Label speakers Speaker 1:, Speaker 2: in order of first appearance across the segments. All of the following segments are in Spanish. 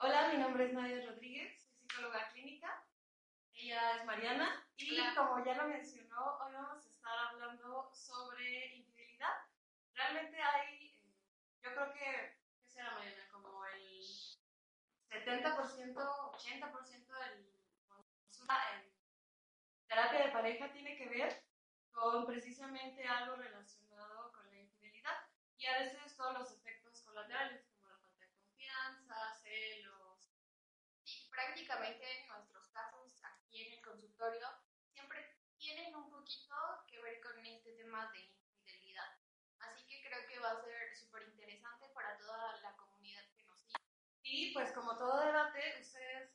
Speaker 1: Hola, mi nombre es Nadia Rodríguez, soy psicóloga clínica. Ella es Mariana y como ya lo mencionó, hoy vamos a estar hablando sobre infidelidad. Realmente hay, eh, yo creo que, ¿qué será Mariana? Como el 70%, 80% del consulta en terapia de pareja tiene que ver con precisamente algo relacionado con la infidelidad y a veces todos los efectos colaterales como la falta de confianza, celos.
Speaker 2: Sí, prácticamente nuestros casos aquí en el consultorio siempre tienen un poquito que ver con este tema de infidelidad. Así que creo que va a ser súper interesante para toda la comunidad que nos sigue.
Speaker 1: Y pues como todo debate, ustedes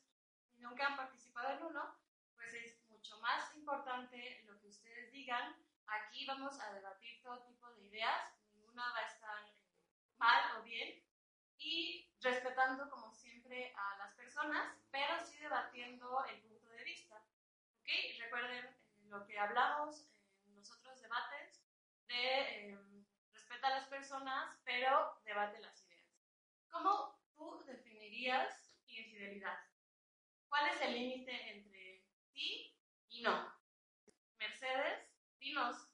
Speaker 1: nunca han participado en uno, pues es mucho más importante lo que ustedes digan. Aquí vamos a debatir todo tipo de ideas, ninguna va a estar eh, mal o bien, y respetando como siempre a las personas, pero sí debatiendo el punto de vista. ¿Ok? Recuerden eh, lo que hablamos en los otros debates de eh, respeta a las personas, pero debate las ideas. ¿Cómo tú definirías infidelidad? ¿Cuál es el límite entre sí y no? Mercedes, dinos,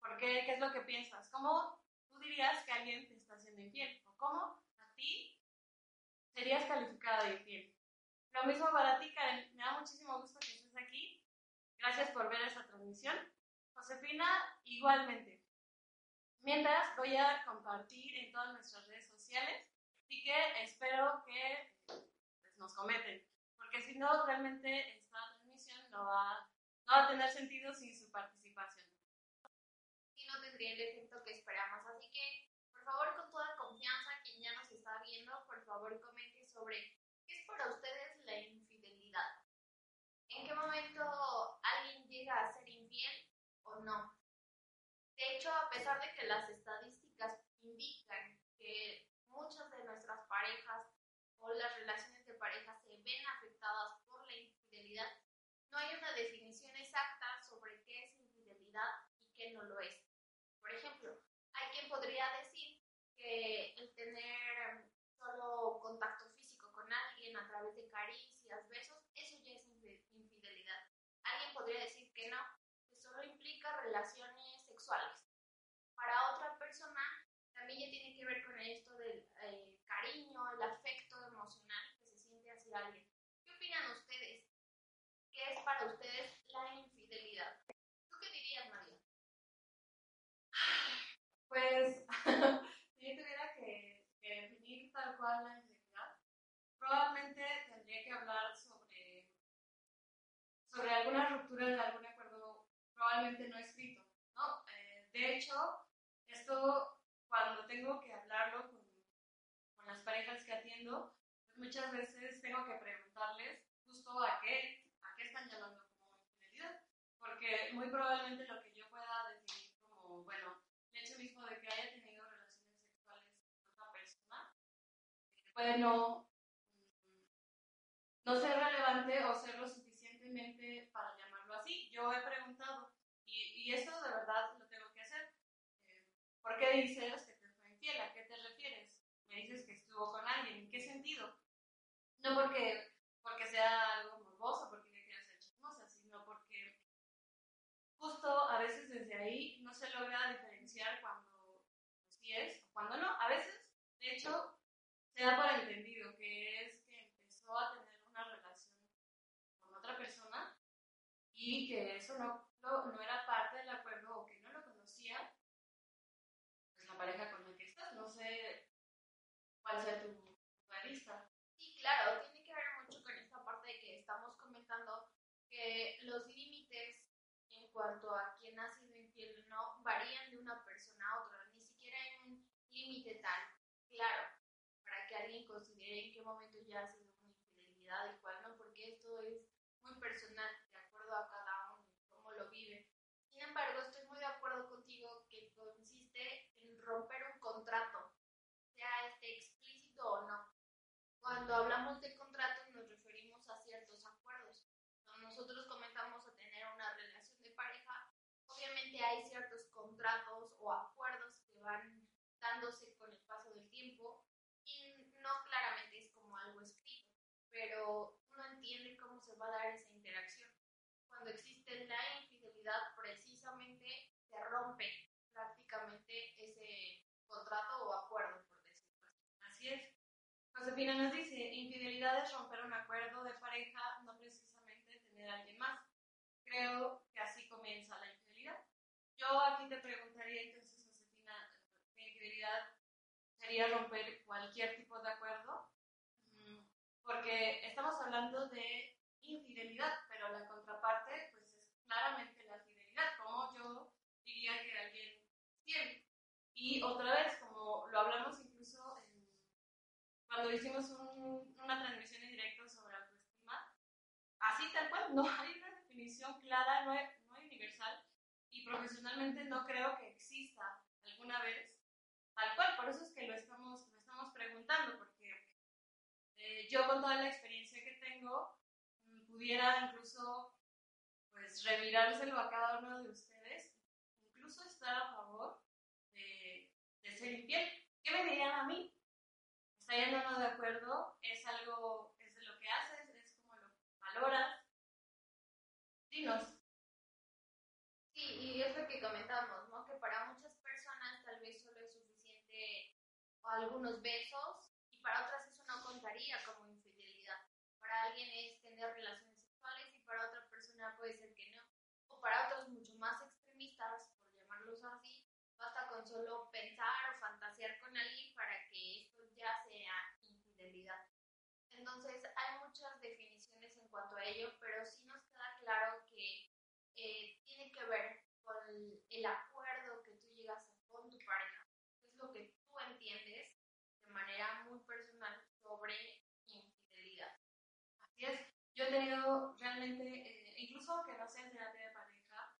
Speaker 1: ¿por qué? ¿Qué es lo que piensas? ¿Cómo tú dirías que alguien te está haciendo infiel? ¿O cómo a ti serías calificada de infiel? Lo mismo para ti, Karen. Me da muchísimo gusto que estés aquí. Gracias por ver esta transmisión. Josefina, igualmente. Mientras voy a compartir en todas nuestras redes sociales, así que espero que pues, nos cometen, porque si no, realmente esta transmisión no va, no va a tener sentido sin su participación.
Speaker 2: y no tendría el efecto que esperamos. Así que, por favor, con toda confianza, quien ya nos está viendo, por favor, comente sobre qué es para ustedes la infidelidad. ¿En qué momento alguien llega a ser infiel o no? De hecho, a pesar de que las estadísticas indican que muchas de nuestras parejas o las relaciones de pareja se ven afectadas por la infidelidad, no hay una definición exacta sobre qué es infidelidad y qué no lo es. Por ejemplo, hay quien podría decir que el tener solo contacto físico con alguien a través de caricias, besos, eso ya es infi- infidelidad. Alguien podría decir que no, que solo implica relaciones sexuales. Para otra persona, también ya tiene que ver con esto del eh, cariño, el afecto emocional que se siente hacia alguien. ¿Qué opinan ustedes? ¿Qué es para ustedes la infidelidad? ¿Tú qué dirías, María?
Speaker 1: Pues, si yo tuviera que, que definir tal cual la infidelidad, probablemente tendría que hablar sobre, sobre alguna ruptura de algún acuerdo probablemente no escrito, ¿no? Eh, de hecho, esto cuando tengo que hablarlo con, las parejas que atiendo, pues muchas veces tengo que preguntarles justo a qué, a qué están llamando como infidelidad, porque muy probablemente lo que yo pueda definir como, bueno, el hecho mismo de que haya tenido relaciones sexuales con otra persona puede no, mm, no ser relevante o ser lo suficientemente. Yo he preguntado, y, y eso de verdad lo tengo que hacer. eh, ¿Por qué dices que te fue infiel? ¿A qué te refieres? Me dices que estuvo con alguien. ¿En qué sentido? No porque, porque sea algo morboso, porque me quiera ser chismosa, sino porque justo a veces desde ahí no se logra diferenciar veces, de hecho, se da por entendido que es que empezó a tener una relación con otra persona y que eso no, no, no era parte del acuerdo o que no lo conocía, pues la pareja con la que estás. No sé cuál sea tu de vista.
Speaker 2: Sí, claro, tiene que ver mucho con esta parte de que estamos comentando que los límites en cuanto a quién ha sido infiel no varían de una persona a otra. Ni siquiera hay un límite tan claro para que alguien considere en qué momento ya ha sido una infidelidad y cuál no, porque esto es muy personal, acuerdo a cada uno cómo lo vive. Sin embargo, estoy muy de acuerdo contigo que consiste en romper un contrato, sea este explícito o no. Cuando hablamos de contrato nos referimos a ciertos acuerdos. Cuando nosotros comenzamos a tener una relación de pareja, obviamente hay ciertos contratos o acuerdos que van dándose con el paso del tiempo y no claramente es como algo escrito, pero uno entiende cómo se va a dar esa interacción. Cuando existe la infidelidad, precisamente se rompe prácticamente ese contrato o acuerdo, por decirlo así.
Speaker 1: Así es. Josefina nos dice, infidelidad es romper un acuerdo de pareja, no precisamente tener a alguien más. Creo que así comienza la infidelidad. Yo aquí te preguntaría entonces, Josefina, ¿qué infidelidad sería romper cualquier tipo de acuerdo? Mm, Porque estamos hablando de infidelidad, pero la contraparte pues es claramente la fidelidad, como yo diría que alguien fiel. Y otra vez, como lo hablamos incluso en- cuando hicimos un- una transmisión en directo sobre autoestima, así tal cual, no hay una definición clara, no, hay- no hay universal, y profesionalmente no creo que exista alguna vez tal cual, por eso es que lo estamos, lo estamos preguntando, porque eh, yo con toda la experiencia que tengo, pudiera incluso pues revirárselo a cada uno de ustedes, incluso estar a favor de, de ser infiel. ¿Qué me dirían a mí? ¿Estarían o no de acuerdo? ¿Es algo, es de lo que haces? ¿Es como lo valoras? Dinos.
Speaker 2: Sí, y es lo que comentamos, ¿no? Que para muchas personas tal vez solo es suficiente algunos besos y para otras eso no contaría como. Para alguien es tener relaciones sexuales y para otra persona puede ser que no. O para otros mucho más extremistas, por llamarlos así, basta con solo pensar o fantasear con alguien para que esto ya sea infidelidad. Entonces hay muchas definiciones en cuanto a ello, pero sí nos queda claro que eh, tiene que ver con el acuerdo que tú llegas a con tu pareja. Es lo que tú entiendes de manera muy personal sobre infidelidad.
Speaker 1: Así tenido realmente, eh, incluso aunque no sea terapia de pareja,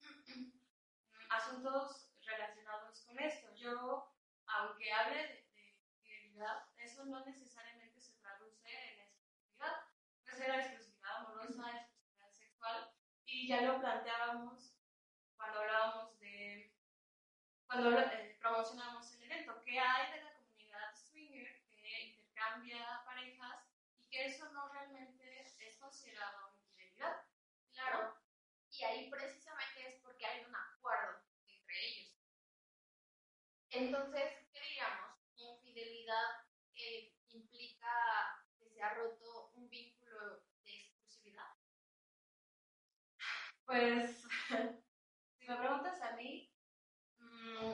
Speaker 1: asuntos relacionados con esto. Yo, aunque hable de, de fidelidad, eso no necesariamente se traduce en exclusividad. Puede ser exclusividad amorosa, exclusividad sexual, y ya lo planteábamos cuando hablábamos de, cuando eh, promocionamos el evento, qué hay de la comunidad swinger que intercambia parejas y que eso no realmente considerado infidelidad.
Speaker 2: Claro. Y ahí precisamente es porque hay un acuerdo entre ellos. Entonces, ¿qué diríamos? Infidelidad eh, implica que se ha roto un vínculo de exclusividad.
Speaker 1: Pues, si me preguntas a mí, mm,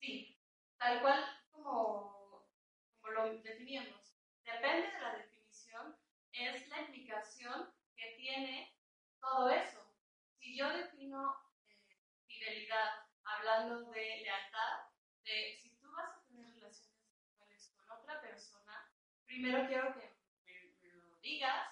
Speaker 1: sí, tal cual como, como lo definíamos. Depende de la definición, es la implicación que tiene todo eso. Si yo defino eh, fidelidad hablando de lealtad, de si tú vas a tener relaciones sexuales con otra persona, primero quiero que me, me lo digas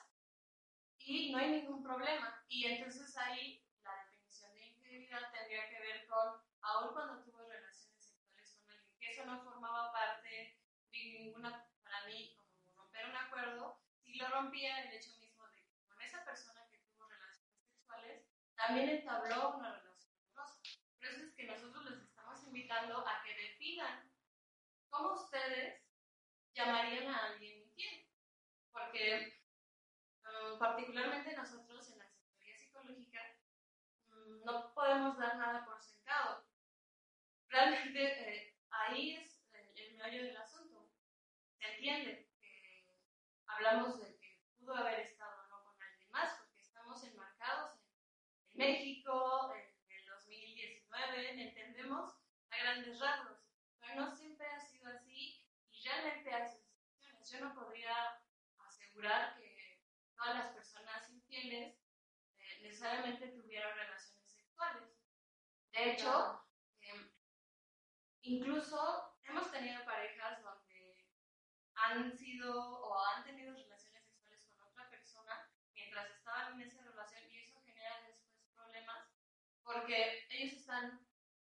Speaker 1: y no hay ningún problema. Y entonces ahí la definición de infidelidad tendría que ver con, aun cuando tuvo relaciones sexuales con alguien, que eso no formaba parte de ninguna, para mí, como romper un acuerdo, lo rompía el hecho mismo de que con esa persona que tuvo relaciones sexuales, también entabló una relación amorosa. Por eso es que nosotros les estamos invitando a que definan cómo ustedes llamarían a alguien infiel. Porque Um, particularmente nosotros en la asesoría psicológica um, no podemos dar nada por sentado. Realmente eh, ahí es el, el meollo del asunto. Se entiende hablamos de que pudo haber estado no con alguien más, porque estamos enmarcados en, México, en el 2019, entendemos a grandes rasgos, pero no siempre ha sido así y realmente hay excepciones. Yo no podría asegurar que todas las personas infieles eh, necesariamente tuvieron relaciones sexuales. De hecho, eh, incluso hemos tenido parejas donde han sido o han tenido relaciones sexuales con otra persona mientras estaban en esa relación y eso genera después problemas porque ellos están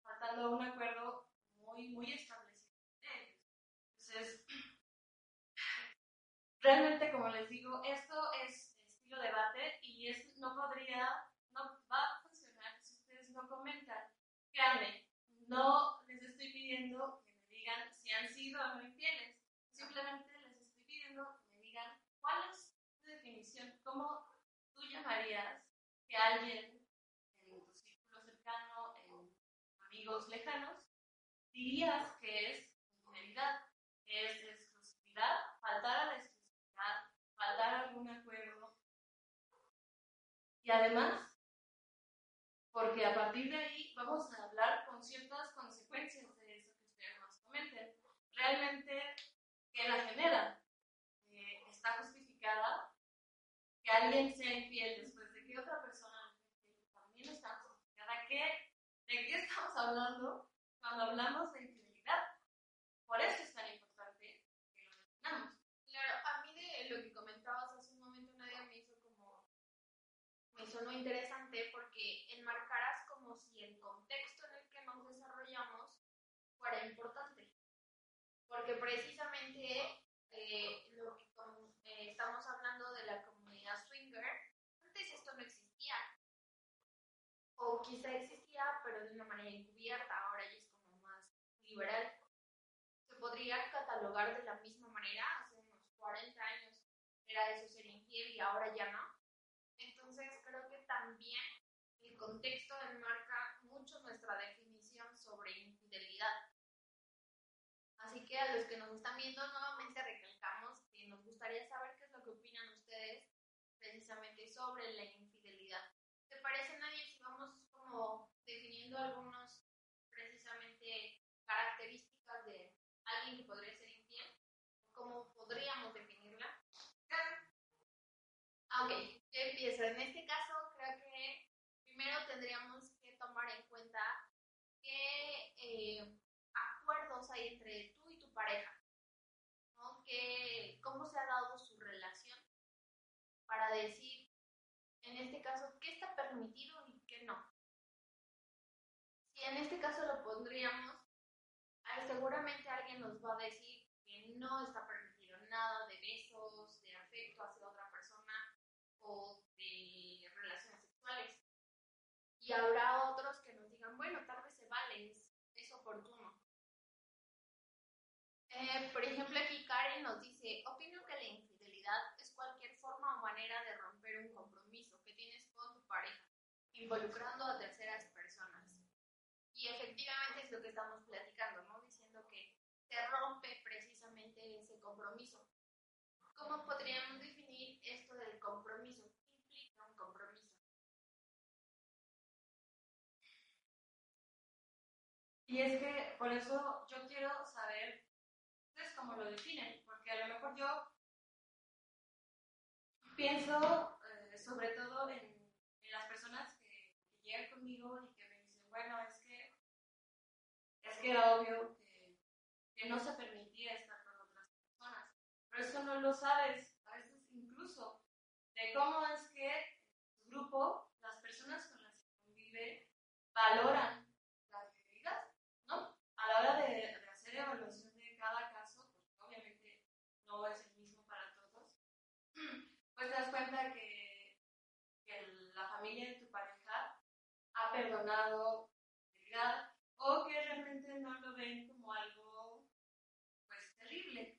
Speaker 1: faltando a un acuerdo muy, muy establecido Entonces, realmente, como les digo, esto es estilo debate y es, no podría, no va a funcionar si ustedes no comentan. Créanme, no les estoy pidiendo que me digan si han sido o no infieles. Simplemente les estoy pidiendo que me digan cuál es tu definición, cómo tú llamarías que alguien en tu círculo cercano, en amigos lejanos, dirías que es infidelidad, que es exclusividad, faltar a la exclusividad, faltar a algún acuerdo. Y además, porque a partir de ahí vamos a hablar con ciertas consecuencias de eso que ustedes nos comenten. Realmente, ¿qué la genera? Eh, ¿Está justificada que alguien sea infiel después de que otra persona también está justificada? ¿Qué, ¿De qué estamos hablando cuando hablamos de infidelidad? Por eso es tan importante que lo definamos.
Speaker 2: Claro, a mí de lo que comentabas hace un momento, Nadia, me hizo como, me sonó interesante porque enmarcarás como si el contexto en el que nos desarrollamos fuera importante. Porque precisamente eh, lo que eh, estamos hablando de la comunidad swinger, antes esto no existía. O quizá existía, pero de una manera encubierta, ahora ya es como más liberal. Se podría catalogar de la misma manera, hace unos 40 años era eso ser infiel y ahora ya no. Entonces creo que también el contexto enmarca mucho nuestra definición sobre infidelidad. Así que a los que nos están viendo, nuevamente recalcamos que nos gustaría saber qué es lo que opinan ustedes precisamente sobre la infidelidad. ¿Te parece, Nadie, si vamos como definiendo algunos precisamente características de alguien que podría ser infiel? ¿Cómo podríamos definirla? Ah, ok, yo empiezo. En este caso, creo que primero tendríamos que tomar en cuenta qué eh, acuerdos hay entre pareja. ¿no? Que, ¿Cómo se ha dado su relación? Para decir, en este caso, qué está permitido y qué no. Si en este caso lo pondríamos, seguramente alguien nos va a decir que no está permitido nada de besos, de afecto hacia otra persona o de relaciones sexuales. Y habrá otros que nos digan, bueno, tal vez se vale, es, es oportuno. Eh, por ejemplo, aquí Karen nos dice, opino que la infidelidad es cualquier forma o manera de romper un compromiso que tienes con tu pareja, involucrando a terceras personas. Y efectivamente es lo que estamos platicando, ¿no? Diciendo que se rompe precisamente ese compromiso. ¿Cómo podríamos definir esto del compromiso? ¿Qué implica un compromiso?
Speaker 1: Y es que por eso yo quiero saber cómo lo definen, porque a lo mejor yo pienso eh, sobre todo en, en las personas que, que, llegan conmigo y que me dicen, bueno, es que, es que era obvio que, que no se permitía estar con otras personas, pero eso no lo sabes, a veces incluso, de cómo es que tu grupo, las personas con las que convive, valoran la fidelidad, ¿no? A la hora de, de hacer evaluación de cada caso, porque obviamente no es el mismo para todos, pues te das cuenta que, que la familia de tu pareja ha perdonado fidelidad o que realmente no lo ven como algo pues terrible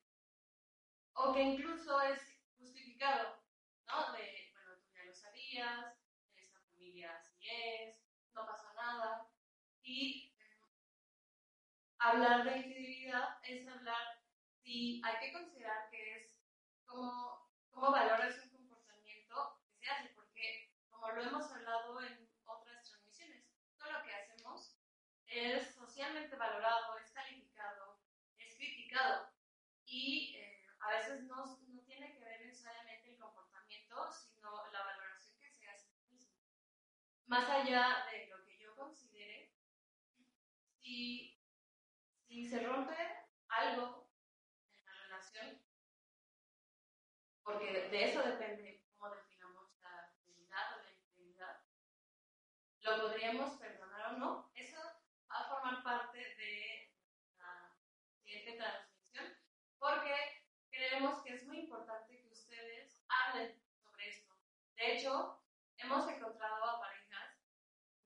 Speaker 1: o que incluso es justificado, ¿no? De, bueno, tú ya lo sabías, esta familia así es, no pasa nada y eh, hablar de infidelidad es hablar sí hay que considerar que es cómo, cómo valoras un comportamiento que se hace, porque como lo hemos hablado en otras transmisiones, todo lo que hacemos es socialmente valorado, es calificado, es criticado y eh, a veces no, no tiene que ver necesariamente el comportamiento, sino la valoración que se hace mismo. Más allá de lo que yo considere, si, si se rompe algo en la relación, porque de eso depende cómo definamos la fidelidad o la infidelidad, lo podríamos perdonar o no. Eso va a formar parte de la siguiente transmisión, porque creemos que es muy importante que ustedes hablen sobre esto. De hecho, hemos encontrado a parejas,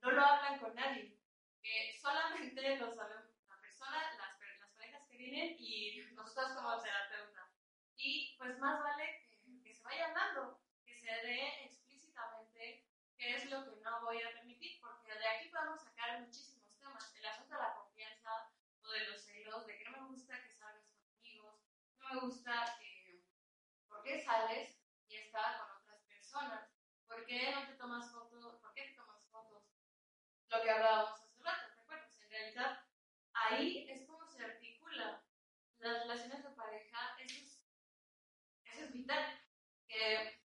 Speaker 1: no lo hablan con nadie, que solamente lo saben la persona, las, las parejas que vienen y nosotros como terapeuta. Y pues más vale que, que se vaya hablando, que se dé qué es lo que no voy a permitir, porque de aquí podemos sacar muchísimos temas. El asunto de la confianza o de los celos, de que no me gusta que salgas con amigos, no me gusta que, ¿por qué sales y estás con otras personas? ¿Por qué no te tomas fotos? ¿Por qué te tomas fotos? Lo que hablábamos hace rato, ¿te acuerdas? En realidad, ahí es como se articula las relaciones de pareja, eso es, eso es vital. Que,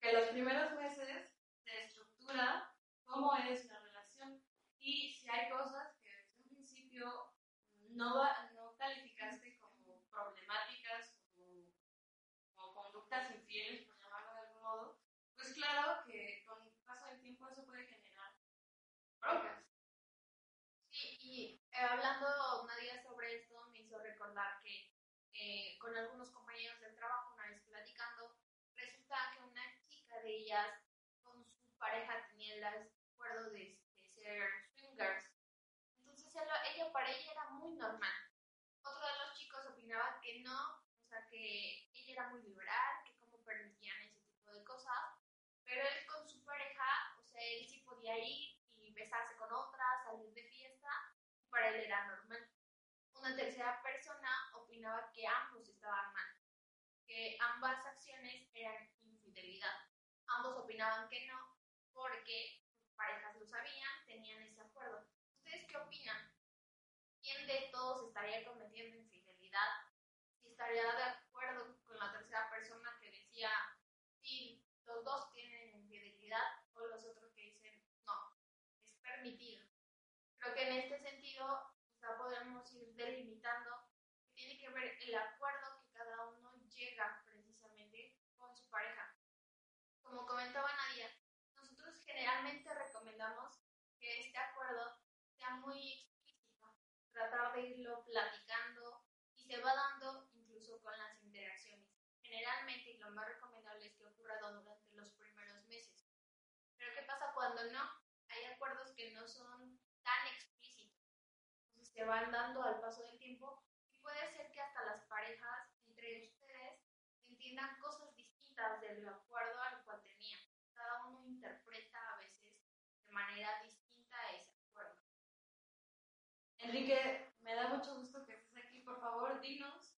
Speaker 1: que los primeros meses se estructura cómo es la relación y si hay cosas que desde un principio no, no calificaste como problemáticas, como, como conductas infieles, por llamarlo de algún modo, pues claro que con el paso del tiempo eso puede generar broncas.
Speaker 2: Sí, y eh, hablando Nadia sobre esto, me hizo recordar que eh, con algunos compañeros del trabajo, una vez platicando, resulta que una chica de ellas con su pareja tenía el acuerdo de, de ser swingers. Entonces ella, ella, para ella era muy normal. Otro de los chicos opinaba que no, o sea, que ella era muy liberal, que cómo permitían ese tipo de cosas, pero él con su pareja, o sea, él sí podía ir y besarse con otras, salir de fiesta, para él era normal. Una tercera persona opinaba que ambos estaban mal, que ambas acciones eran infidelidad. Ambos opinaban que no, porque parejas lo sabían, tenían ese acuerdo. ¿Ustedes qué opinan? ¿Quién de todos estaría cometiendo infidelidad? Si estaría de acuerdo con la tercera persona que decía, sí, los dos tienen infidelidad, o los otros que dicen, no, es permitido. Creo que en este sentido, sea, podemos ir delimitando que tiene que ver el acuerdo que cada uno llega precisamente con su pareja. Como comentaba Nadia, nosotros generalmente recomendamos que este acuerdo sea muy de irlo platicando y se va dando incluso con las interacciones. Generalmente, y lo más recomendable es que ocurra durante los primeros meses. Pero ¿qué pasa cuando no? Hay acuerdos que no son tan explícitos. Entonces se van dando al paso del tiempo y puede ser que hasta las parejas entre ustedes entiendan cosas distintas del acuerdo al cual tenían. Cada uno interpreta a veces de manera distinta ese acuerdo.
Speaker 1: Enrique, me da mucho gusto que estés aquí. Por favor, dinos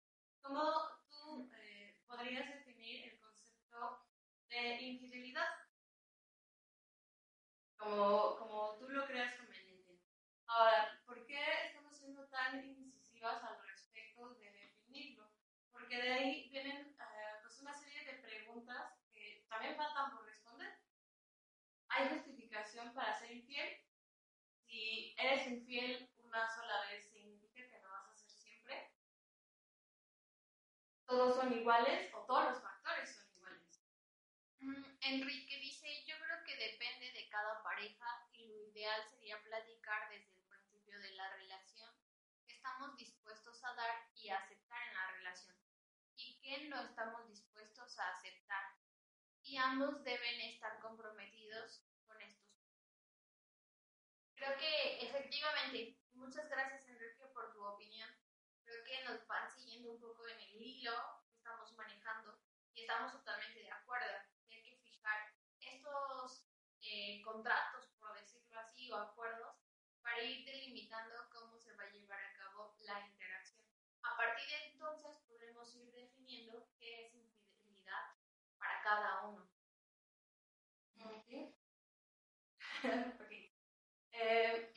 Speaker 1: cómo tú eh, podrías definir el concepto de infidelidad como, como tú lo creas conveniente. Ahora, ¿por qué estamos siendo tan incisivas al respecto de definirlo? Porque de ahí vienen uh, pues una serie de preguntas que también faltan por responder. ¿Hay justificación para ser infiel? Si eres infiel una sola vez, ¿Todos son iguales o todos los factores son iguales?
Speaker 2: Mm, Enrique dice, yo creo que depende de cada pareja y lo ideal sería platicar desde el principio de la relación que estamos dispuestos a dar y aceptar en la relación y que no estamos dispuestos a aceptar y ambos deben estar comprometidos con estos. Creo que efectivamente, muchas gracias Enrique por tu opinión que nos van siguiendo un poco en el hilo que estamos manejando y estamos totalmente de acuerdo. Hay que fijar estos eh, contratos, por decirlo así, o acuerdos para ir delimitando cómo se va a llevar a cabo la interacción. A partir de entonces podremos ir definiendo qué es infidelidad para cada uno.
Speaker 1: Okay. okay. Eh,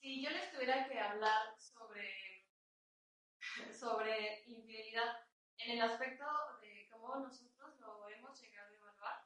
Speaker 1: si yo les tuviera que hablar sobre sobre infidelidad en el aspecto de cómo nosotros lo hemos llegado a evaluar,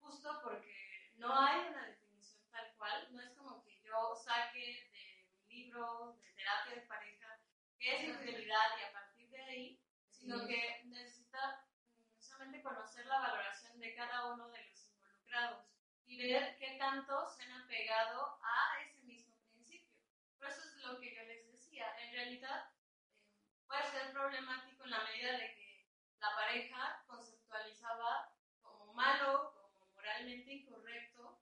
Speaker 1: justo porque no hay una definición tal cual, no es como que yo saque de mi libro de terapia de pareja qué es infidelidad y a partir de ahí, sino que necesita mm, solamente conocer la valoración de cada uno de los involucrados y ver qué tanto se han apegado a ese mismo principio. Por eso es lo que yo les decía. En realidad puede ser problemático en la medida de que la pareja conceptualizaba como malo, como moralmente incorrecto,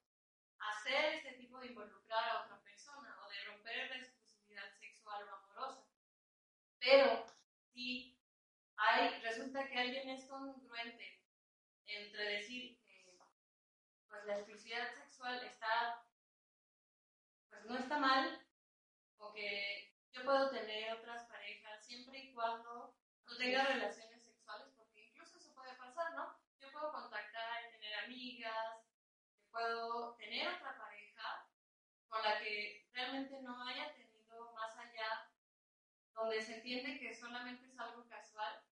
Speaker 1: hacer ese tipo de involucrar a otra persona o de romper la exclusividad sexual o amorosa. Pero si hay, resulta que alguien es congruente entre decir que pues, la exclusividad sexual está, pues no está mal, o que yo puedo tener otras parejas siempre y cuando no tenga relaciones sexuales, porque incluso eso puede pasar, ¿no? Yo puedo contactar tener amigas, puedo tener otra pareja con la que realmente no haya tenido más allá, donde se entiende que solamente es algo casual.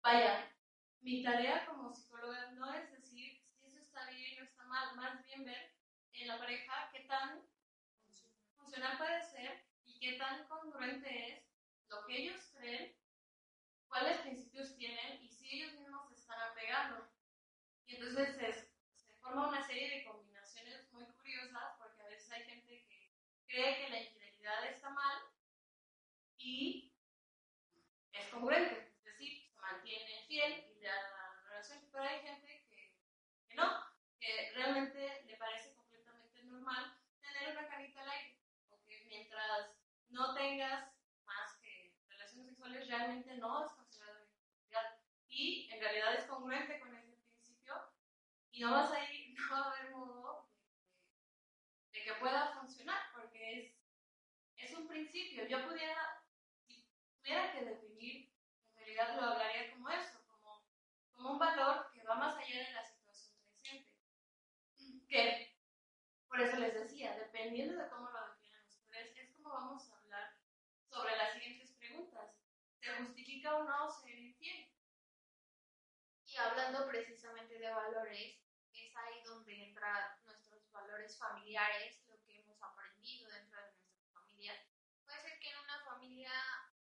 Speaker 1: Vaya, mi tarea como psicóloga no es decir si eso está bien o está mal, más bien ver en la pareja qué tan funcional puede ser y qué tan congruente es lo que ellos creen, cuáles principios tienen y si ellos mismos se están apegando. Y entonces es, se forma una serie de combinaciones muy curiosas porque a veces hay gente que cree que la infidelidad está mal y es congruente, es decir, se mantiene fiel y le da la relación, pero hay gente que, que no, que realmente le parece completamente normal tener una carita al aire, o que mientras no tengas más que relaciones sexuales, realmente no es considerado infidelidad y en realidad es congruente con ese principio y no vas a ir, no va a haber modo de, de que pueda funcionar porque es, es un principio. Yo pudiera, si tuviera que definir, en realidad lo hablaría como eso, como, como un valor que va más allá de la situación presente. Que, por eso les decía, dependiendo de cómo lo definan ustedes, es como vamos a hablar sobre las siguientes preguntas. ¿Se justifica o no ser infiel?
Speaker 2: Y hablando precisamente de valores, es ahí donde entran nuestros valores familiares, lo que hemos aprendido dentro de nuestra familia. Puede ser que en una familia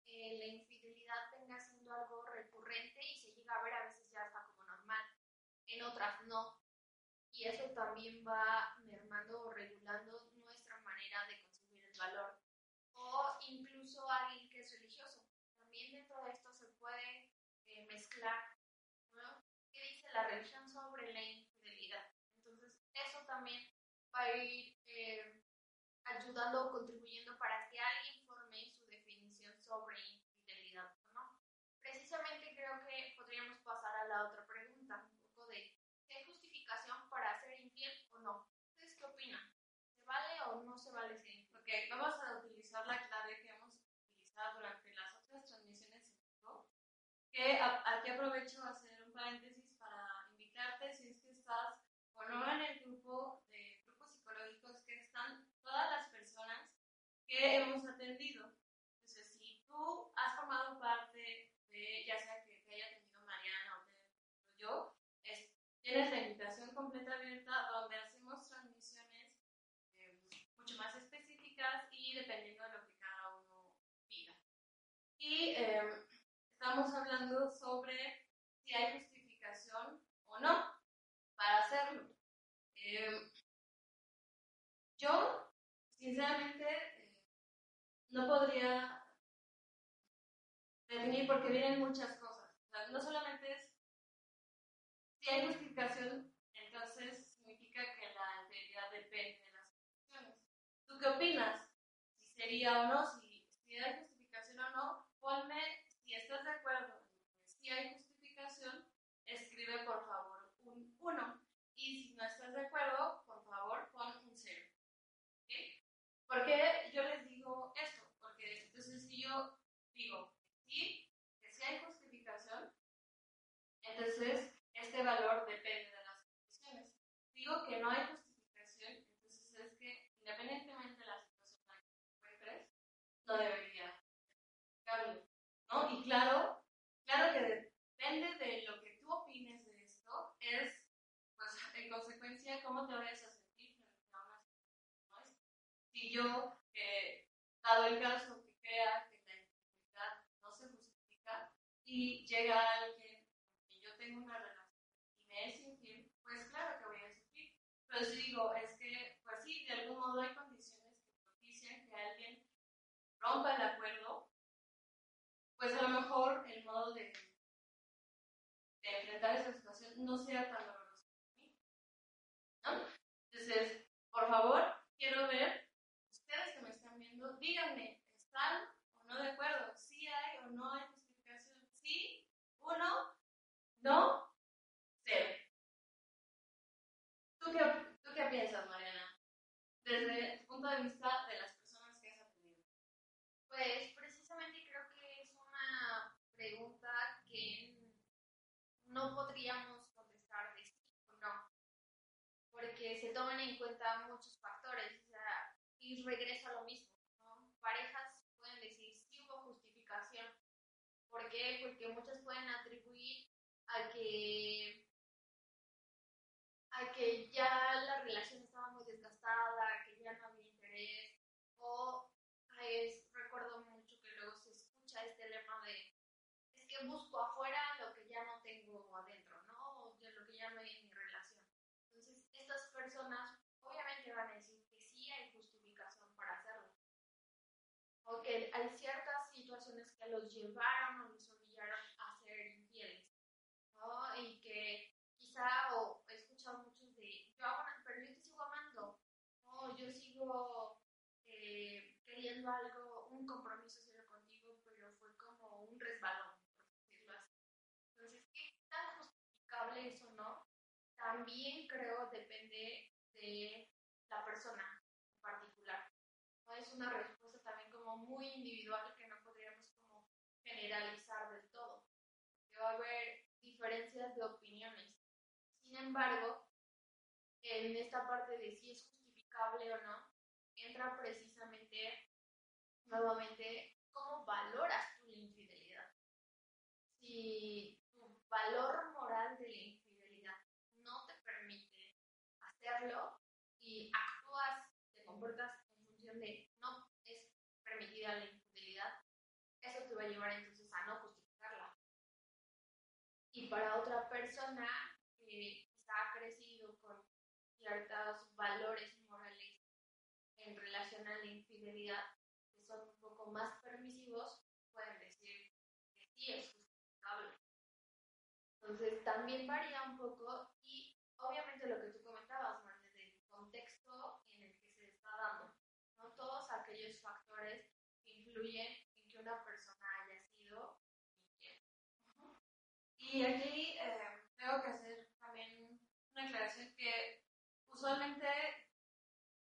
Speaker 2: eh, la infidelidad venga siendo algo recurrente y se llega a ver a veces ya hasta como normal, en otras no. Y eso también va mermando o regulando nuestra manera de concebir el valor. O incluso alguien que es religioso. También de esto se puede eh, mezclar ¿no? ¿Qué dice la religión sobre la infidelidad? Entonces, eso también va a ir eh, ayudando o contribuyendo para que alguien forme su definición sobre infidelidad no. Precisamente creo que podríamos pasar a la otra pregunta, un poco de si hay justificación para ser infiel o no. ¿Ustedes qué opinan? ¿Se vale o no se vale ser infiel?
Speaker 1: Ok, vamos a utilizar la clave que hemos utilizado durante las otras transmisiones en vivo, que aquí aprovecho a hacer un paréntesis para invitarte si es que estás o no en el grupo de grupos psicológicos que están todas las personas que hemos atendido. Entonces, si tú has formado parte de, ya sea que te haya atendido Mariana o te yo, es- tienes la invitación completa abierta donde hacemos transmisiones eh, mucho más específicas y dependiendo de lo que cada uno pida. Y eh, estamos hablando sobre si hay justificación o no para hacerlo. Eh, yo, sinceramente, no podría definir porque vienen muchas cosas. No solamente es si hay justificación, entonces significa que la integridad depende de las condiciones. ¿Tú qué opinas? Si sería o no, si, si hay justificación o no, ponme, si estás de acuerdo si hay justificación, escribe por favor un 1. Y si no estás de acuerdo, por favor pon un 0. ¿Okay? ¿Por qué yo les digo esto? Porque entonces si yo digo sí, que si hay justificación, entonces este valor depende de las condiciones. Digo que no hay justificación, entonces es que independientemente de la situación no debe y claro, claro que depende de lo que tú opines de esto, es, pues, en consecuencia, cómo te vayas a sentir una situación. Si yo, eh, dado el caso que crea que la infidelidad no se justifica y llega alguien quien yo tengo una relación y me es infiel, pues claro que voy a sufrir. Pero si digo, es que, pues sí, de algún modo hay condiciones que propician que alguien rompa el acuerdo, pues a lo mejor el modo de, enfrentar esa situación no sea tan doloroso para mí. Entonces, por favor, quiero ver, ustedes que me están viendo, díganme, ¿están o no de acuerdo? ¿Sí hay o no hay justificación? ¿Sí? ¿Uno? ¿No? Cero. ¿Tú qué, ¿Tú qué piensas, Mariana? Desde tu punto de vista de las personas que has atendido.
Speaker 2: Pues precisamente creo que es una pregunta que no podríamos contestar de sí o no, porque se muchos factores, y regreso a lo mismo. Parejas pueden decir sí hubo justificación, ¿por qué? Porque muchas pueden atribuir a que a que ya la relación estaba muy desgastada, que ya no había interés, o es, recuerdo mucho que luego se escucha este lema de es que busco afuera lo que ya no tengo adentro, ¿no? O de lo que ya no hay en mi relación. Entonces, estas personas obviamente van a decir que sí hay justificación para hacerlo. O que hay ciertas situaciones que los llevaron o los orillaron a ser infieles, ¿no? Y que quizá, o he escuchado muchos de, yo amo, pero yo te sigo amando, ¿no? Yo sigo eh, queriendo algo, un compromiso serio contigo, pero fue como un resbalón, por decirlo así. Entonces, ¿qué tan justificable es o no? También creo depende de la persona en particular. ¿no? Es una respuesta también como muy individual que no generalizar del todo. Porque va a haber diferencias de opiniones. Sin embargo, en esta parte de si es justificable o no, entra precisamente nuevamente cómo valoras tú la infidelidad. Si tu valor moral de la infidelidad no te permite hacerlo y actúas, te comportas en función de no es permitida la infidelidad, te va a llevar entonces a no justificarla. Y para otra persona que quizá ha crecido con ciertos valores morales en relación a la infidelidad, que son un poco más permisivos, pueden decir que sí es justificable. Entonces también varía un poco y obviamente lo que tú comentabas, Marne, del contexto en el que se está dando. No todos aquellos factores que influyen en que una persona haya sido infiel.
Speaker 1: Y aquí eh, tengo que hacer también una aclaración que usualmente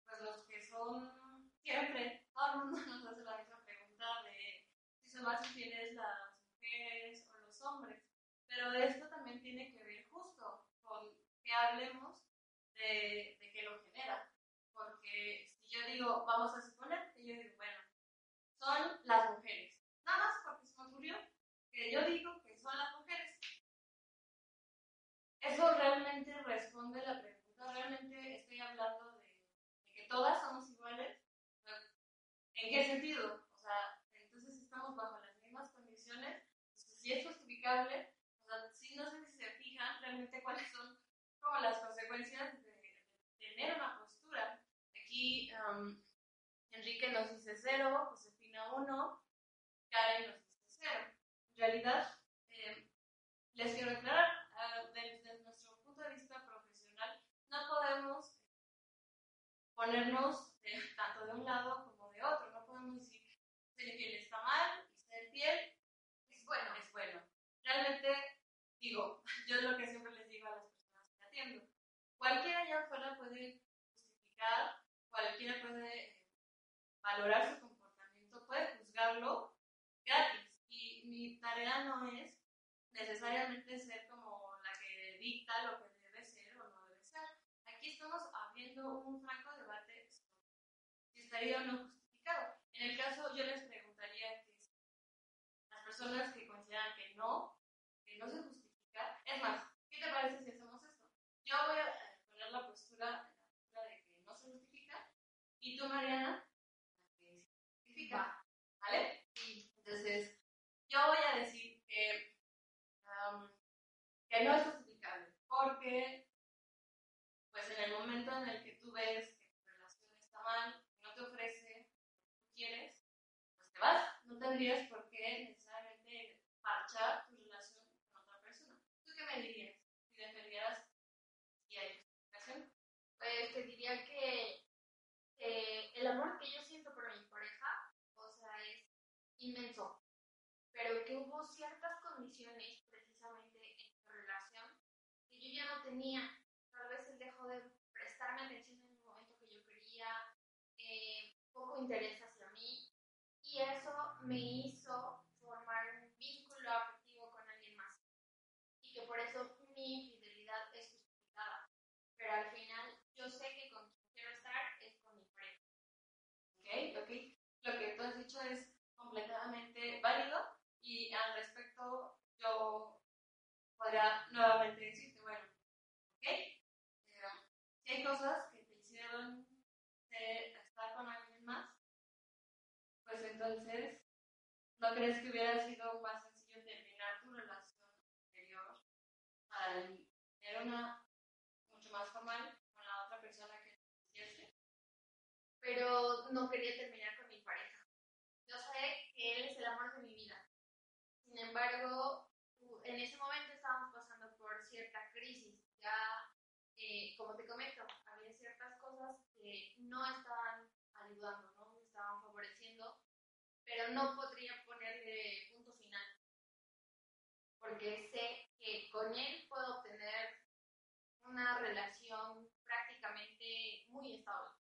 Speaker 1: pues los que son siempre, todo el mundo nos hace la misma pregunta de si son más infieles las mujeres o los hombres. Pero esto también tiene que ver justo con que hablemos de, de qué lo genera. Porque si yo digo, vamos a suponer que yo digo, bueno, son las mujeres. Nada más porque se me ocurrió que yo digo que son las mujeres. Eso realmente responde a la pregunta. Realmente estoy hablando de, de que todas somos iguales. ¿En qué sentido? O sea, entonces estamos bajo las mismas condiciones. Entonces, si es justificable, o sea, si no sé si se fijan realmente cuáles son como las consecuencias de, de tener una postura. Aquí um, Enrique nos dice cero, Josefina uno, Karen nos dice cero. En realidad, eh, les quiero aclarar, uh, nuestro punto de vista profesional, no podemos ponernos de, tanto de un lado como de otro. No podemos decir ser infiel está mal y ser fiel es bueno. Es bueno. Realmente, digo, yo es lo que siempre les digo a las personas que atiendo. Cualquiera allá afuera puede justificar, cualquiera puede eh, valorar su comportamiento, puede juzgarlo gratis. Y mi tarea no es necesariamente ser como la que dicta lo que habido un franco debate sobre si estaría o no justificado. En el caso, yo les preguntaría que las personas que consideran que no, que no se justifica, es más, ¿qué te parece si hacemos esto? Yo voy a poner la postura, la postura de que no se justifica, y tú, Mariana, la que se justifica. ¿Vale? Entonces, yo voy a decir que, um, que no es justificable, porque el momento en el que tú ves que tu relación está mal, no te ofrece lo que quieres, pues te vas. No tendrías por qué necesariamente parchar tu relación con otra persona. ¿Tú qué me dirías? Si defendieras si hay justificación.
Speaker 2: Pues te diría que eh, el amor que yo siento por mi pareja, o sea, es inmenso, pero que hubo ciertas condiciones precisamente en mi relación que yo ya no tenía. Tal vez él dejó de prestarme atención en el momento que yo quería, eh, poco interés hacia mí, y eso me hizo formar un vínculo afectivo con alguien más. Y que por eso mi infidelidad es justificada. Pero al final yo sé que con quien quiero estar es con mi pareja.
Speaker 1: ¿Ok? ¿Ok? Lo que tú has dicho es completamente válido y al respecto yo podría nuevamente decirte, bueno, ¿ok? Eh, si hay cosas que te hicieron eh, estar con alguien más, pues entonces, ¿no crees que hubiera sido más sencillo terminar tu relación anterior para tener una mucho más formal con la otra persona que quisiste?
Speaker 2: Pero no quería terminar con mi pareja. Yo sé que él es el amor de mi vida. Sin embargo, en ese momento estábamos pasando por cierta crisis. Ya, eh, como te comento, había ciertas cosas que no estaban ayudando, no me estaban favoreciendo, pero no podría ponerle punto final. Porque sé que con él puedo obtener una relación prácticamente muy estable.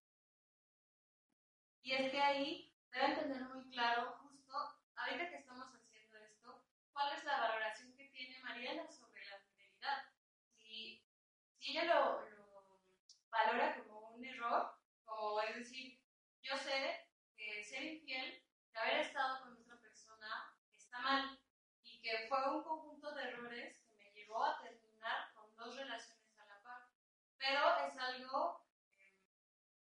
Speaker 1: Y es que ahí deben tener muy claro, justo ahorita que estamos haciendo esto, cuál es la valoración que tiene Mariana sobre la fidelidad. Si, si ella lo, lo valora como un error, como es decir, yo sé que ser infiel, que haber estado con otra persona está mal y que fue un conjunto de errores que me llevó a terminar con dos relaciones a la par. Pero es algo eh,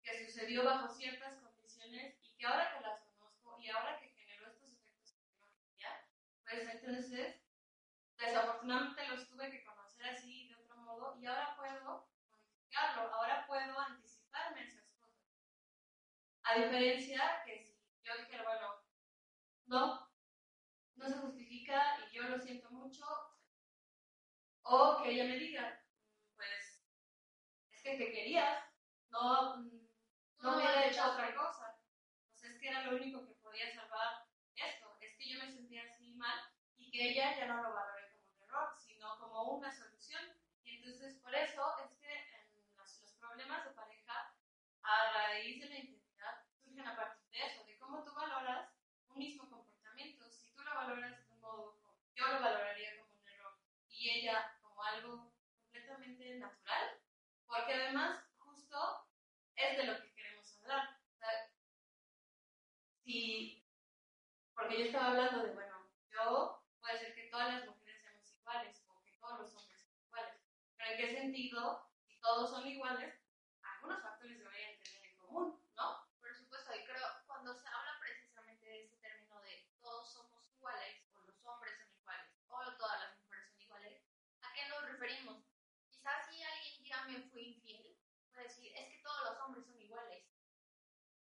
Speaker 1: que sucedió bajo ciertas condiciones y que ahora que las conozco y ahora que generó estos efectos que no quería, pues entonces desafortunadamente los tuve que conocer así de otro modo y ahora puedo modificarlo, ahora puedo anticiparme esas cosas. A diferencia que yo dijera, bueno, no, no se justifica y yo lo siento mucho, o que ella me diga, pues es que te querías, no, mm, no hubiera hecho otra cosa. Pues es que era lo único que podía salvar esto. Es que yo me sentía así mal y que ella ya no lo valoré como un error, sino como una solución. Y entonces por eso es que en los, los problemas de pareja, a raíz de la intimidad, surgen a partir de eso, de cómo tú valoras un mismo comportamiento. Si tú lo valoras de un modo, como- yo lo valoraría como un error y ella como algo completamente natural, porque además justo es de lo que queremos hablar. O si, porque yo estaba hablando de, bueno, yo puede ser que todas las mujeres seamos iguales o que todos los hombres sean iguales, pero ¿en qué sentido, si todos son iguales, algunos factores deberían tener en común, ¿no?
Speaker 2: Por supuesto, y creo cuando se habla precisamente de ese término de todos somos iguales, o los hombres son iguales, o todas las mujeres son iguales, ¿a qué nos referimos? Quizás si alguien ya me fue infiel, puede decir, es que todos los hombres son iguales.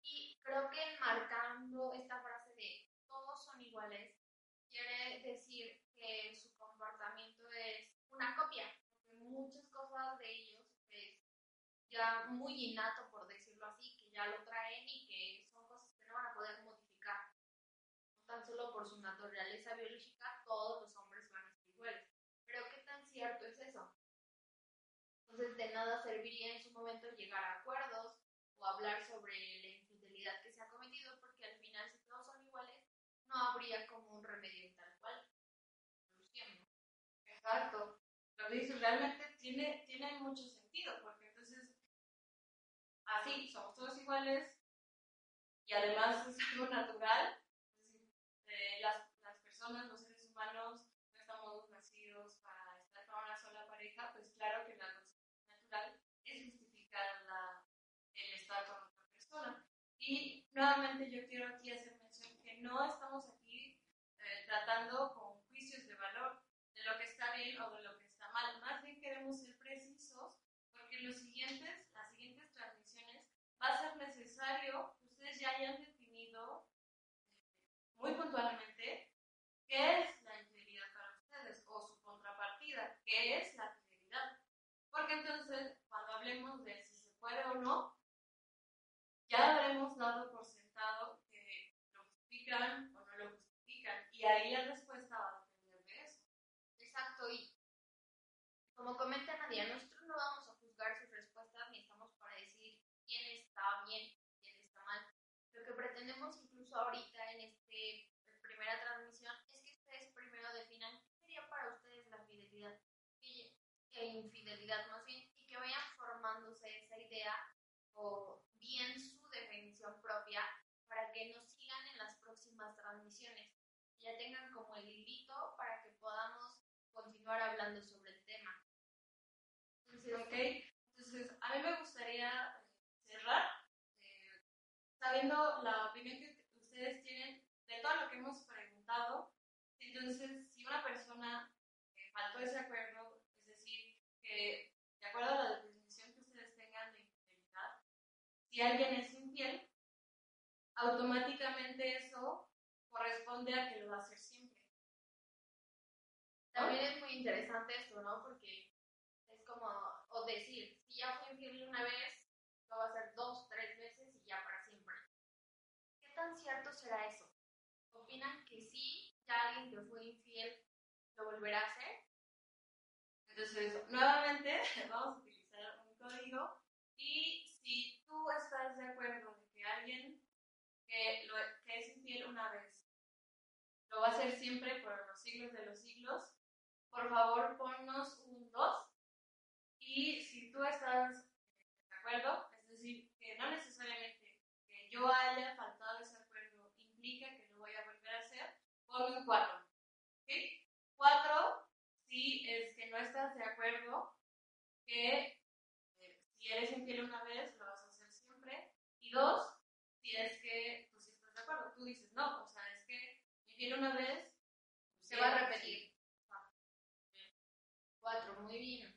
Speaker 2: Y creo que enmarcando esta frase de todos son iguales, quiere decir que su comportamiento es una copia, porque muchas cosas de ellos es ya muy innato, por decirlo así, que ya lo traen y que son cosas que no van a poder modificar. No tan solo por su naturaleza biológica, todos los hombres van a ser iguales. Pero ¿qué tan cierto es eso? Entonces, de nada serviría en su momento llegar a acuerdos o hablar sobre la no habría como un remedio tal cual.
Speaker 1: Exacto. Lo que dices realmente tiene, tiene mucho sentido, porque entonces, así, somos todos iguales y además es algo natural. Es decir, eh, las, las personas, los seres humanos, no estamos nacidos para estar con una sola pareja, pues claro que la consecuencia natural es justificar la, el estar con otra persona. Y nuevamente yo quiero aquí hacer no estamos aquí eh, tratando con juicios de valor de lo que está bien o de lo que está mal. Más bien queremos ser precisos porque los siguientes, las siguientes transmisiones va a ser necesario que ustedes ya hayan definido eh, muy puntualmente qué es la infidelidad para ustedes o su contrapartida, qué es la fidelidad. Porque entonces, cuando hablemos de si se puede o no, ya habremos dado por sentado que lo justifican o no lo justifican. Y ahí la respuesta va a depender de eso.
Speaker 2: Exacto, y como comenta Nadia, nosotros no vamos a juzgar sus respuestas ni estamos para decir quién está bien, quién está mal. Lo que pretendemos incluso ahorita en esta primera transmisión es que ustedes primero definan qué sería para ustedes la fidelidad, e infidelidad más bien, y que vayan formándose esa idea o bien su definición propia para que nos sigan en las próximas transmisiones. Ya tengan como el hilito para que podamos continuar hablando sobre el tema.
Speaker 1: Entonces, ok, entonces a mí me gustaría cerrar eh, sabiendo la opinión que ustedes tienen de todo lo que hemos preguntado. Entonces, si una persona eh, faltó ese acuerdo, es decir, que de acuerdo a la definición que ustedes tengan de infidelidad, si alguien es infiel, automáticamente eso corresponde a que lo va a hacer siempre.
Speaker 2: También es muy interesante esto, ¿no? Porque es como, o decir, si ya fue infiel una vez, lo va a hacer dos, tres veces y ya para siempre. ¿Qué tan cierto será eso? ¿Opinan que sí, ya alguien que fue infiel lo volverá a hacer?
Speaker 1: Entonces, nuevamente, vamos a utilizar un código y si tú estás de acuerdo de que alguien que, lo, que es infiel una vez lo va a hacer siempre por los siglos de los siglos, por favor ponnos un 2. Y si tú estás de acuerdo, es decir, que no necesariamente que yo haya faltado ese acuerdo implica que lo voy a volver a hacer, ponme un 4. ¿Ok? 4, si es que no estás de acuerdo, que eh, si eres infiel una vez, lo vas a hacer siempre. Y 2, si es que tú sí estás de acuerdo, tú dices no, o sea, infiel una vez,
Speaker 2: Se va a repetir. Cuatro, muy bien.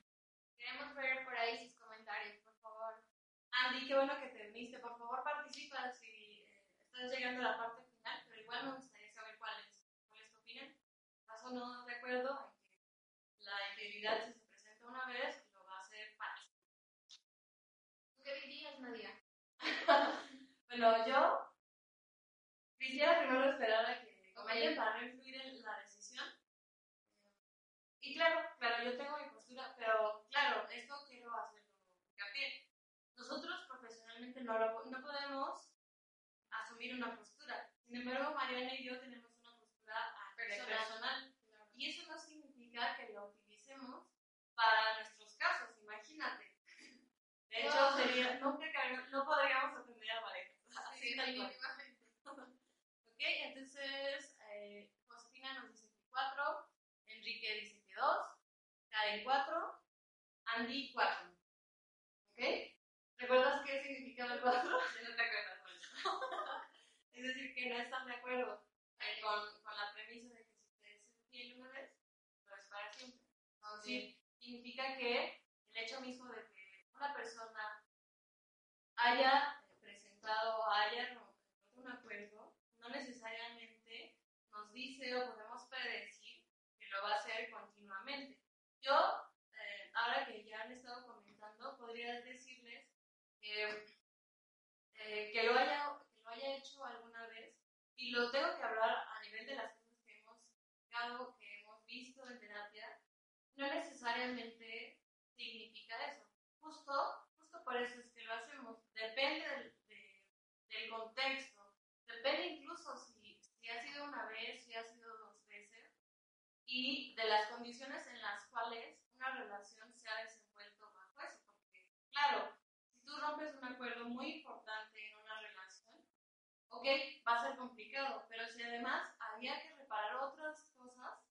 Speaker 2: Queremos ver por ahí sus comentarios, por favor.
Speaker 1: Andy, qué bueno que te uniste. Por favor, participa si eh, estás llegando a la parte final, pero igual me gustaría saber cuál es, cuál es tu opinión. ¿Estás o no de acuerdo en que la infidelidad, si se presenta una vez, lo va a hacer para
Speaker 2: ¿Tú qué dirías, Nadia?
Speaker 1: Bueno, yo quisiera primero esperar a que para no influir en la decisión. Y claro, claro, yo tengo mi postura, pero claro, esto quiero hacerlo hincapié. Nosotros profesionalmente no, lo, no podemos asumir una postura. Sin embargo, Mariana y yo tenemos una postura
Speaker 2: Personal.
Speaker 1: Y eso no significa que lo utilicemos para nuestros casos, imagínate. De hecho,
Speaker 2: No.
Speaker 1: sería, no, no podríamos atender a parejas. Así
Speaker 2: Sí,
Speaker 1: tal cual.
Speaker 2: definitivamente.
Speaker 1: Ok, entonces eh, Josefina nos dice que 4, Enrique dice que 2, Karen 4, Andy 4. ¿Ok? ¿Recuerdas qué significaba el 4? Ya no te acuerdas. bueno. es decir, que no están de acuerdo eh, con, con la premisa de que si ustedes se infiel una vez, lo es para siempre. Es decir, significa que el hecho mismo de que una persona haya presentado haya roto un acuerdo, no necesariamente nos dice o podemos predecir que lo va a hacer continuamente. Yo, eh, ahora que ya han estado comentando, podría decirles que, eh, que, lo haya, que lo haya hecho alguna vez y lo tengo que hablar a nivel de las cosas que hemos que hemos visto en terapia, no necesariamente significa eso. Justo, justo por eso es que lo hacemos. Depende del, de- del contexto, depende incluso si, si ha sido una vez, si ha sido dos veces, y de las condiciones en las cuales una relación se ha desenvuelto bajo eso. Porque, claro, si tú rompes un acuerdo muy importante en una relación, ok, va a ser complicado, pero si además había que reparar otras cosas,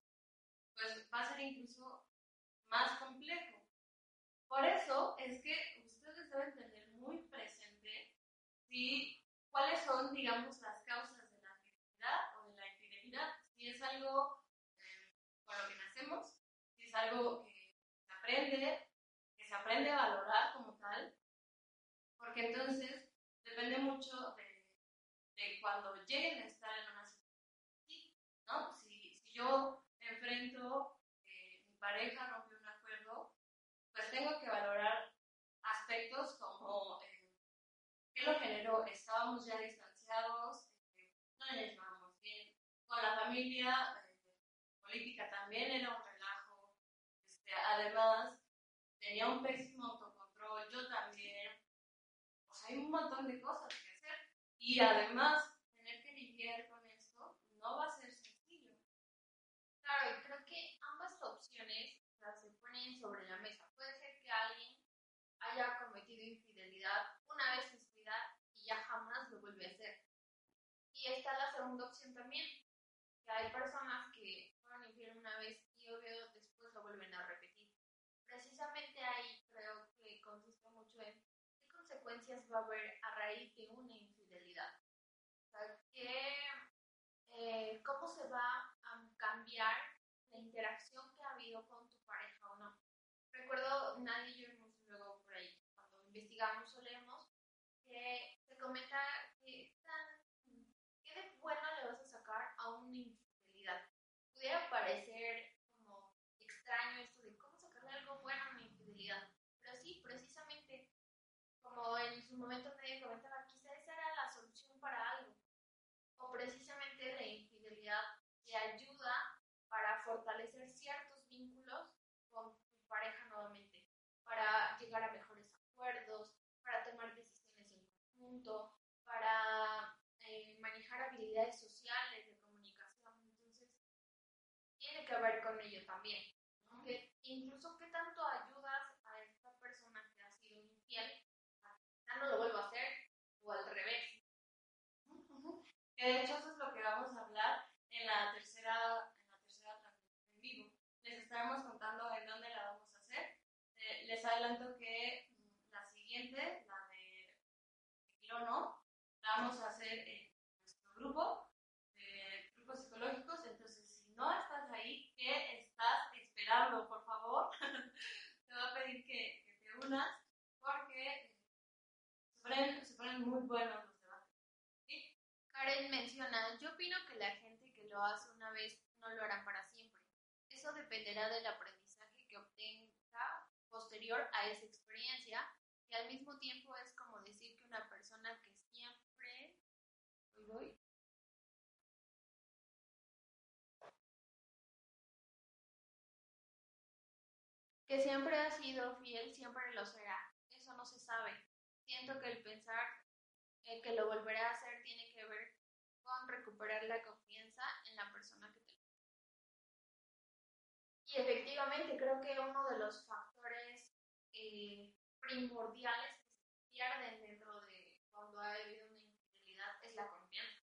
Speaker 1: pues va a ser incluso más complejo. Por eso es que ustedes deben tener muy presente si cuáles son, digamos, las causas de la fidelidad o de la infidelidad. Si es algo eh, con lo que nacemos, si es algo que se aprende, que se aprende a valorar como tal, porque entonces depende mucho de, de cuando lleguen a estar en una situación ¿no? Si, si yo enfrento, eh, mi pareja rompe un acuerdo, pues tengo que valorar aspectos como eh, qué lo generó, estábamos ya distanciados, eh, no nos llevábamos bien, con la familia, eh, política también era un relajo, este, además tenía un pésimo autocontrol, yo también, hay un montón de cosas que hacer y además tener que lidiar con esto no va a ser sencillo.
Speaker 2: Claro, y creo que ambas opciones sea, se ponen sobre la mesa. Puede ser que alguien haya cometido infidelidad una vez en su vida y ya jamás lo vuelve a hacer. Y está la segunda opción también, que hay personas que fueron infiel una vez y obvio después lo vuelven a repetir. Precisamente ahí creo que consiste mucho en qué consecuencias va a haber a raíz de una infidelidad. O sea, eh, cómo se va a cambiar la interacción que ha habido con tu pareja o no. Recuerdo, nadie y yo hemos luego por ahí, cuando investigamos o leemos, que comenta que qué de bueno le vas a sacar a una infidelidad. Pudiera parecer como extraño esto de cómo sacarle algo bueno a una infidelidad, pero sí, precisamente, como en su momento nadie comentaba, quizá esa era la solución para algo. O precisamente la infidelidad te ayuda para fortalecer ciertos vínculos con tu pareja nuevamente, para llegar a mejores acuerdos, para tomar decisiones en conjunto, para eh, manejar habilidades sociales de comunicación. Entonces, tiene que ver con ello también. ¿no? Que incluso qué tanto ayudas a esta persona que ha sido infiel a que no lo vuelva a hacer o al revés.
Speaker 1: De hecho eso es lo que vamos a hablar en la tercera, en la tercera transmisión en vivo. Les estaremos contando en dónde la vamos a hacer. Eh, les adelanto que mm, la siguiente, la de Quirono, la vamos a hacer en nuestro grupo, de grupos psicológicos. Entonces, si no estás ahí, ¿qué estás esperando? Por favor, te voy a pedir que, que te unas porque se ponen, se ponen muy buenos los debates. ¿sí?
Speaker 2: Karen menciona, yo opino que la gente que lo hace una vez no lo hará para siempre. Eso dependerá del aprendizaje que obtenga posterior a esa experiencia y al mismo tiempo es como decir que una persona que. Que siempre ha sido fiel, siempre lo será. Eso no se sabe. Siento que el pensar eh, que lo volverá a hacer tiene que ver con recuperar la confianza en la persona que te lo Y efectivamente, creo que uno de los factores eh, primordiales que se pierden dentro de cuando ha habido una la confianza.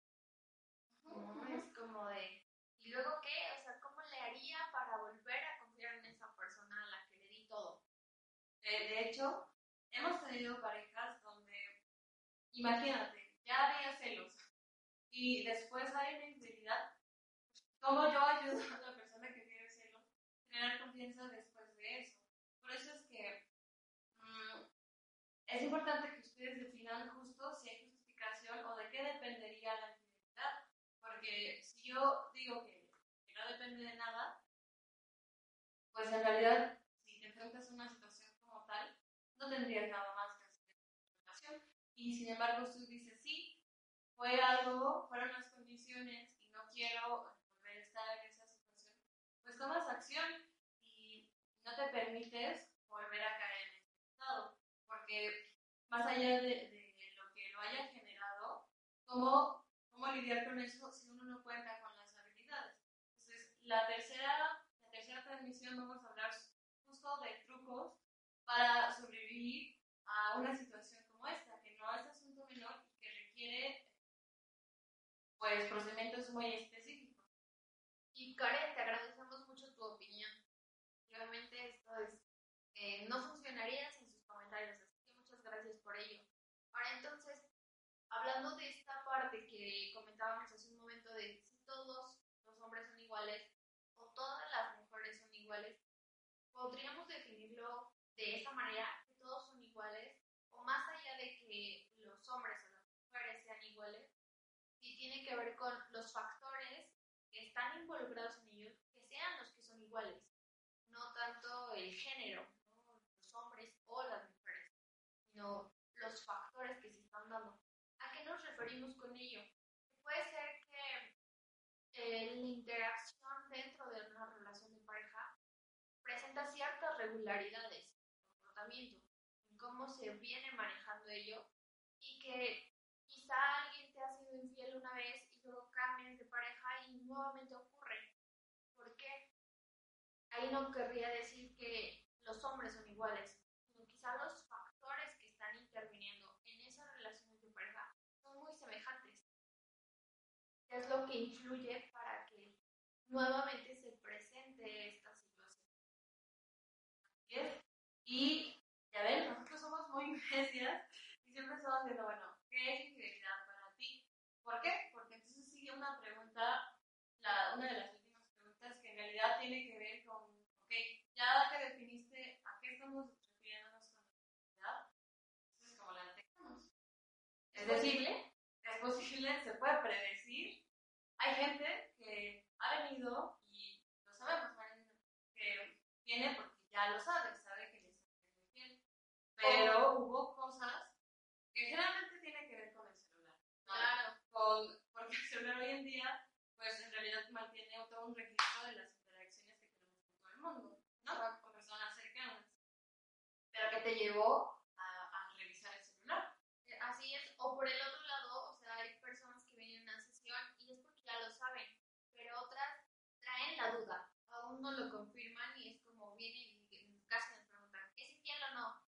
Speaker 2: ¿no? Es como de, ¿y luego qué? O sea, ¿cómo le haría para volver a confiar en esa persona a la que le di todo?
Speaker 1: Eh, de hecho, hemos tenido parejas donde, imagínate, ya había celos y después hay una infidelidad. ¿Cómo yo ayudo a la persona que tiene celos a generar confianza después de eso? Por eso es que mm, es importante que ustedes definan justo si hay justificación o de qué dependería la infidelidad. Porque si yo digo que, que no depende de nada, pues en realidad, si te enfrentas a una situación como tal, no tendrías nada más que hacer en. Y sin embargo, tú dices, sí, fue algo, fueron las condiciones y no quiero volver a estar en esa situación, pues tomas acción y no te permites volver a caer en ese estado. Porque más allá de, de lo que lo haya generado, ¿cómo, ¿cómo lidiar con eso si uno no cuenta con las habilidades? Entonces, la tercera, la tercera transmisión vamos a hablar justo de trucos para sobrevivir a una situación como esta, que no es asunto menor y que requiere pues procedimientos muy específicos.
Speaker 2: Y Karen, te agradecemos mucho tu opinión. Realmente esto es, eh, no funcionaría sin sus comentarios, así que muchas gracias por ello. Ahora entonces, hablando de esta parte que comentábamos hace un momento de si todos los hombres son iguales o todas las mujeres son iguales, podríamos definirlo de esa manera, que todos son iguales, o más allá de que los hombres o las mujeres sean iguales, si tiene que ver con los factores que están involucrados en ellos, que sean los que son iguales, no tanto el género, los hombres o las mujeres, sino los factores que se están dando. ¿A qué nos referimos con ello? Puede ser que eh, la interacción dentro de una relación de pareja presenta ciertas regularidades en comportamiento, en cómo se viene manejando ello y que quizá alguien te ha sido infiel una vez y luego cambias de pareja y nuevamente ocurre. ¿Por qué? Ahí no querría decir que los hombres son iguales, sino quizá los factores que están interviniendo en esas relaciones de pareja son muy semejantes. Es lo que influye para que nuevamente se presente esta situación.
Speaker 1: Y ya ven, nosotros somos muy bestias y siempre estamos diciendo, bueno, ¿qué es infidelidad para ti? ¿Por qué? Porque entonces sigue una pregunta, la, una de las últimas preguntas que en realidad tiene que ver con, ok, ya que definiste a qué estamos refiriéndonos con infidelidad, entonces como la detectamos. Es decir, es posible, se puede predecir. Hay gente que y lo sabemos, que viene porque ya lo sabe, sabe que le está muy bien. Pero hubo cosas que generalmente tienen que ver con el celular. ¿no?
Speaker 2: Claro.
Speaker 1: Con, porque el celular hoy en día, pues en realidad mantiene todo un registro de las interacciones que tenemos con todo el mundo, ¿no? Con personas cercanas. Pero que te llevó a, a revisar el celular.
Speaker 2: Así es, o por el otro lado, o sea, hay personas que vienen a una sesión y es porque ya lo saben, pero otras traen la duda, aún no lo confirman y es como vienen y casi nos preguntan, ¿es infiel o no?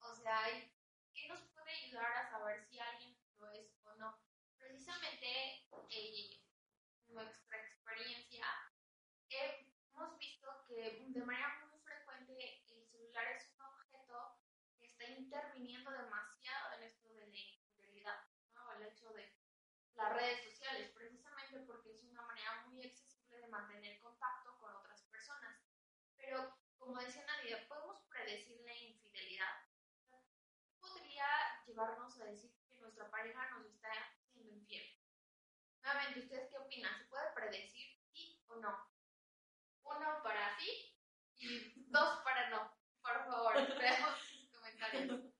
Speaker 2: O sea, hay- ¿qué nos puede ayudar a saber si alguien lo es o no? Precisamente, eh, nuestra experiencia, eh, hemos visto que de manera muy frecuente el celular es un objeto que está interviniendo demasiado en esto de la infidelidad, ¿no? El hecho de las redes sociales, precisamente porque es una manera muy accesible de mantener contacto con otras personas. Pero, como decía Nadia, ¿podemos predecir la llevarnos a decir que nuestra pareja nos está siendo infiel? Nuevamente, ¿ustedes qué opinan? ¿Se puede predecir sí o no? Uno para sí y dos para no. Por favor, veamos sus comentarios.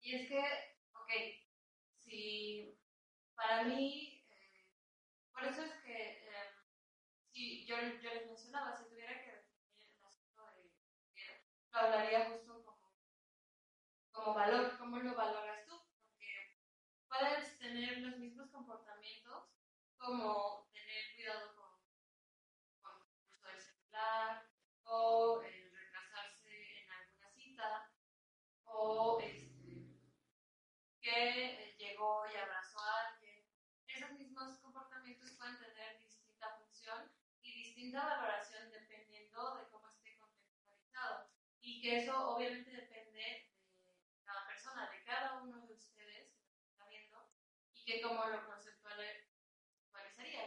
Speaker 1: Y es que, ok, si para mí, eh, por eso es que, eh, si yo, yo les mencionaba, si tuviera que definir el asunto de infidelidad, lo hablaría justo como, como valor, cómo lo valoras tú, porque puedes tener los mismos comportamientos como tener cuidado con, con el uso del celular o el retrasarse en alguna cita o este, que eh, llegó y abrazó a alguien. Esos mismos comportamientos pueden tener distinta función y distinta valoración dependiendo de cómo esté contextualizado. Y que eso obviamente depende de cada persona, de cada uno de ustedes que está viendo y que cómo lo.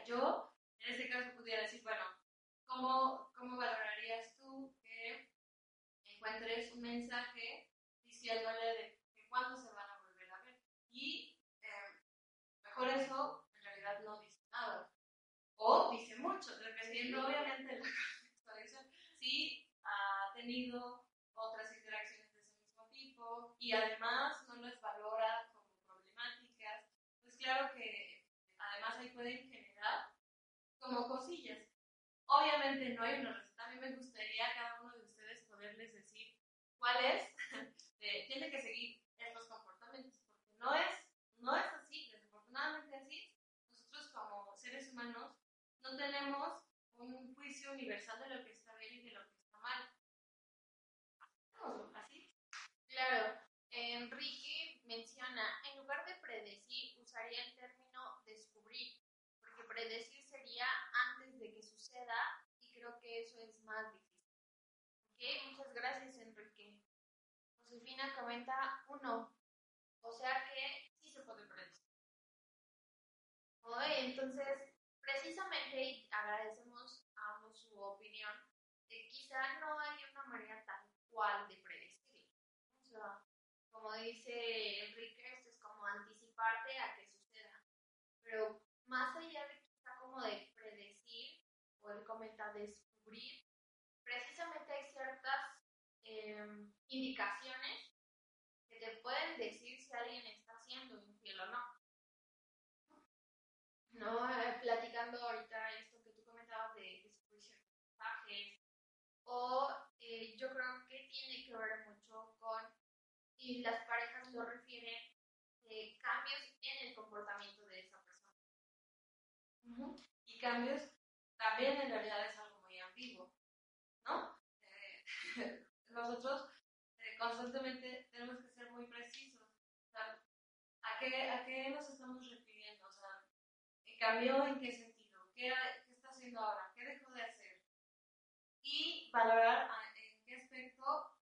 Speaker 1: Yo, en este caso, pudiera decir, bueno, ¿cómo, cómo valorarías tú que encuentres un mensaje diciéndole de que cuándo se van a volver a ver? Y eh, mejor eso en realidad no dice nada. O dice mucho, dependiendo obviamente de la contextualización. Si ha tenido otras interacciones de ese mismo tipo y además no las valora como problemáticas, pues claro que además ahí pueden generar como cosillas. Obviamente no hay una receta. A mí me gustaría a cada uno de ustedes poderles decir cuál es, de, tiene que seguir estos comportamientos, porque no es, no es así, desafortunadamente así. Nosotros como seres humanos no tenemos un juicio universal de lo que está bien y de lo que está mal. Así.
Speaker 2: Claro, Enrique menciona, en lugar de predecir, usaría el término descubrir, porque predecir sería antes de que suceda y creo que eso es más difícil. Ok, muchas gracias Enrique. Josefina comenta uno, o sea que sí se puede predecir. ¿no? Entonces, precisamente, agradecemos a ambos su opinión, que quizá no hay una manera tal cual de predecir. O sea, como dice Enrique, esto es como anticiparte a que suceda. Pero más allá de quizá como de predecir, o él comenta descubrir, precisamente hay ciertas em, indicaciones que te pueden decir si alguien está siendo infiel o no. No, eh, platicando ahorita esto que tú comentabas de descubrir ciertos mensajes, o eh, yo creo que tiene que ver mucho con, y las parejas lo refieren, eh, cambios en el comportamiento de esa persona.
Speaker 1: Y cambios también en realidad es algo muy ambiguo, ¿no? nosotros constantemente tenemos que ser muy precisos. ¿a, qué, ¿A qué nos estamos refiriendo? ¿Cambió en qué sentido? ¿Qué, ¿Qué, está haciendo ahora? ¿Qué dejó de hacer? Y valorar en qué aspecto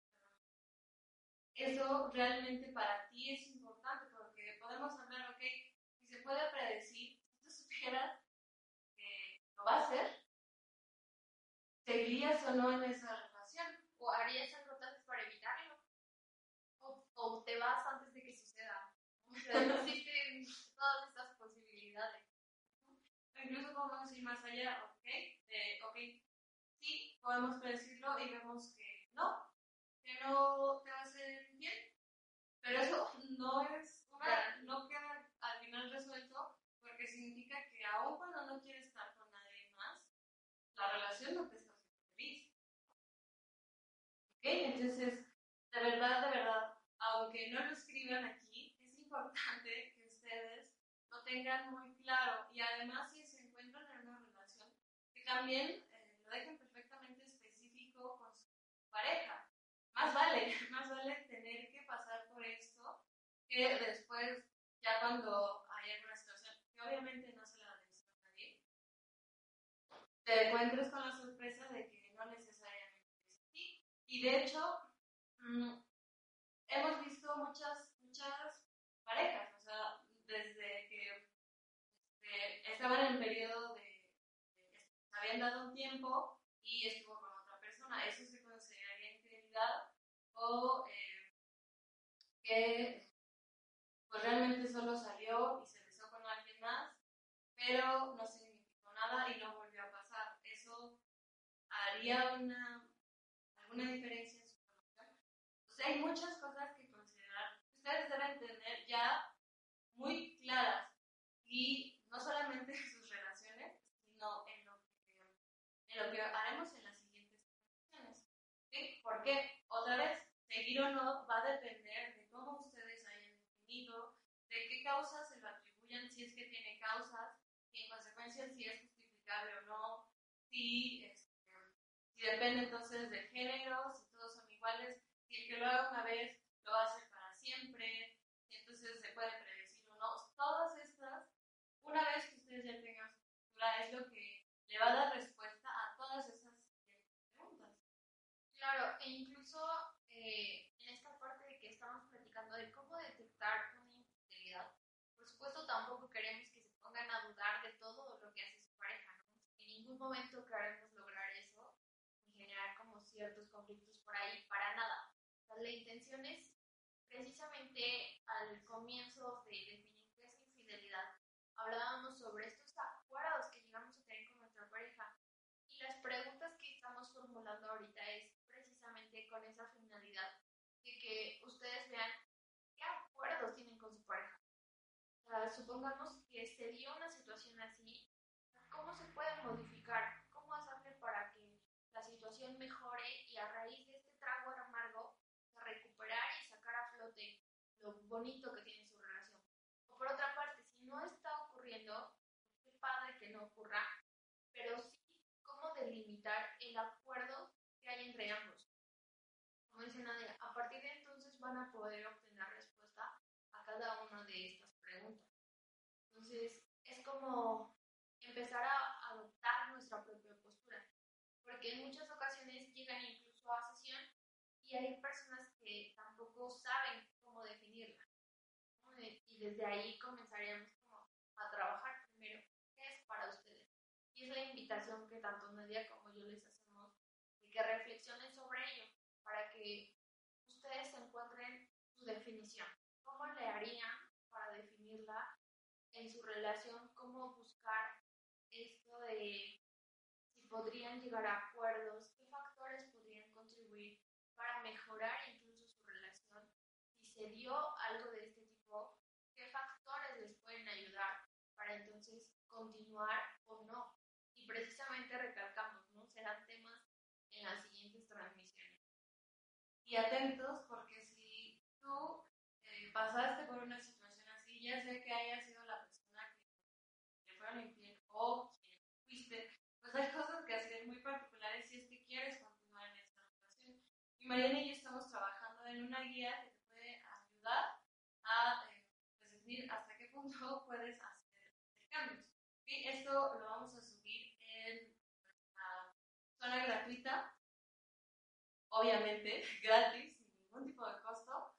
Speaker 1: eso realmente para ti es importante, porque podemos hablar, ok, si se puede predecir, si tú supieras que lo va a hacer, ¿seguirías o no en esa relación?
Speaker 2: ¿O harías algo tal para evitarlo? ¿O, o te vas antes de que suceda? O sea, existen todas estas posibilidades
Speaker 1: incluso podemos ir más allá, ¿ok? De, ok, sí, podemos predecirlo y vemos que no, que no te va a hacer bien, pero eso no es, una, no queda al final resuelto porque significa que aún cuando no quieres estar con nadie más, la relación no ¿Ok? Entonces, de verdad, de verdad, aunque no lo escriban aquí, es importante que ustedes lo tengan muy claro y además si también eh, lo dejen perfectamente específico con su pareja. Más vale, más vale tener que pasar por esto que después, ya cuando hay alguna situación que obviamente no se la decir a nadie, te encuentres con la sorpresa de que no necesariamente es así. Y de hecho, mm, hemos visto muchas, muchas parejas, o sea, desde que este, estaban en el periodo de habían dado un tiempo y estuvo con otra persona. Eso se consideraría infidelidad o eh, que pues realmente solo salió y se besó con alguien más, pero no significó nada y no volvió a pasar. Eso haría una, alguna diferencia en su. O sea, hay muchas cosas que considerar. Ustedes deben tener ya muy claras y no solamente sus relaciones, sino en lo que haremos en las siguientes sesiones. ¿Sí? Porque, otra vez, seguir o no va a depender de cómo ustedes hayan definido, de qué causas se lo atribuyan, si es que tiene causas, y en consecuencia si es justificable o no, si, este, depende entonces del género, si todos son iguales, si el que lo haga una vez lo va a hacer para siempre, si entonces se puede predecir o no. Todas estas, una vez que ustedes ya tengan su cultura, es lo que le va a dar respuesta
Speaker 2: Claro, e incluso eh, en esta parte de que estamos platicando de cómo detectar una infidelidad, por supuesto tampoco queremos que se pongan a dudar de todo lo que hace su pareja, ¿no? En ningún momento queremos lograr eso y generar como ciertos conflictos por ahí, para nada. la intención es precisamente al comienzo de definir qué es infidelidad, hablábamos sobre estos acuerdos que llegamos a tener con nuestra pareja y las preguntas que estamos formulando ahorita es con esa finalidad de que ustedes vean qué acuerdos tienen con su pareja. supongamos que se dio una situación así, ¿cómo se puede modificar? ¿Cómo hacerle para que la situación mejore y a raíz de este trago amargo recuperar y sacar a flote lo bonito que tiene su relación? O por otra parte, si no está ocurriendo, qué padre que no ocurra, pero sí cómo delimitar el acuerdo que hay entre ambos como dice Nadia, a partir de entonces van a poder obtener respuesta a cada una de estas preguntas. Entonces, es como empezar a adoptar nuestra propia postura, porque en muchas ocasiones llegan incluso a sesión y hay personas que tampoco saben definirla. Y desde ahí comenzaríamos como a trabajar primero invitación que tanto Nadia como yo les hacemos de que reflexionen sobre ello para que ustedes encuentren su definición. ¿Cómo le harían para definirla en su relación? ¿Cómo buscar esto de si podrían llegar a acuerdos? ¿Qué factores podrían contribuir para mejorar? Si se dio algo de este tipo, ¿qué factores les pueden ayudar para entonces continuar o no? Y precisamente recalcamos, ¿no? Serán temas en las siguientes transmisiones.
Speaker 1: Y atentos porque si tú eh, pasaste por una situación así, ya sé que haya sido la persona que te fueron infiel o quien fuiste, pues hay cosas que hacer muy particulares si es que quieres continuar en esta relación. Y Mariana y yo estamos trabajando en una guía que ayudar a eh, pues, hasta qué punto puedes hacer cambios. Y esto lo vamos a subir en nuestra zona gratuita, obviamente gratis, sin ningún tipo de costo.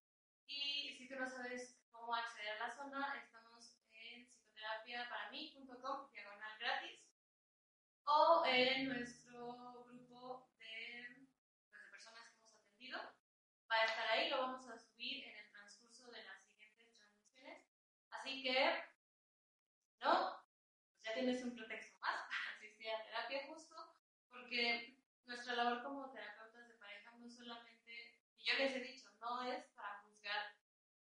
Speaker 1: Y si tú no sabes cómo acceder a la zona, estamos en psicoterapiaparamí.com, diagonal gratis, o en nuestro grupo de, pues, de personas que hemos atendido. Va a estar ahí, lo vamos a subir en el transcurso de las siguientes transmisiones. Así que, no, pues ya tienes un pretexto más para asistir a terapia justo, porque nuestra labor como terapeutas de pareja no solamente, y yo les he dicho, no es para juzgar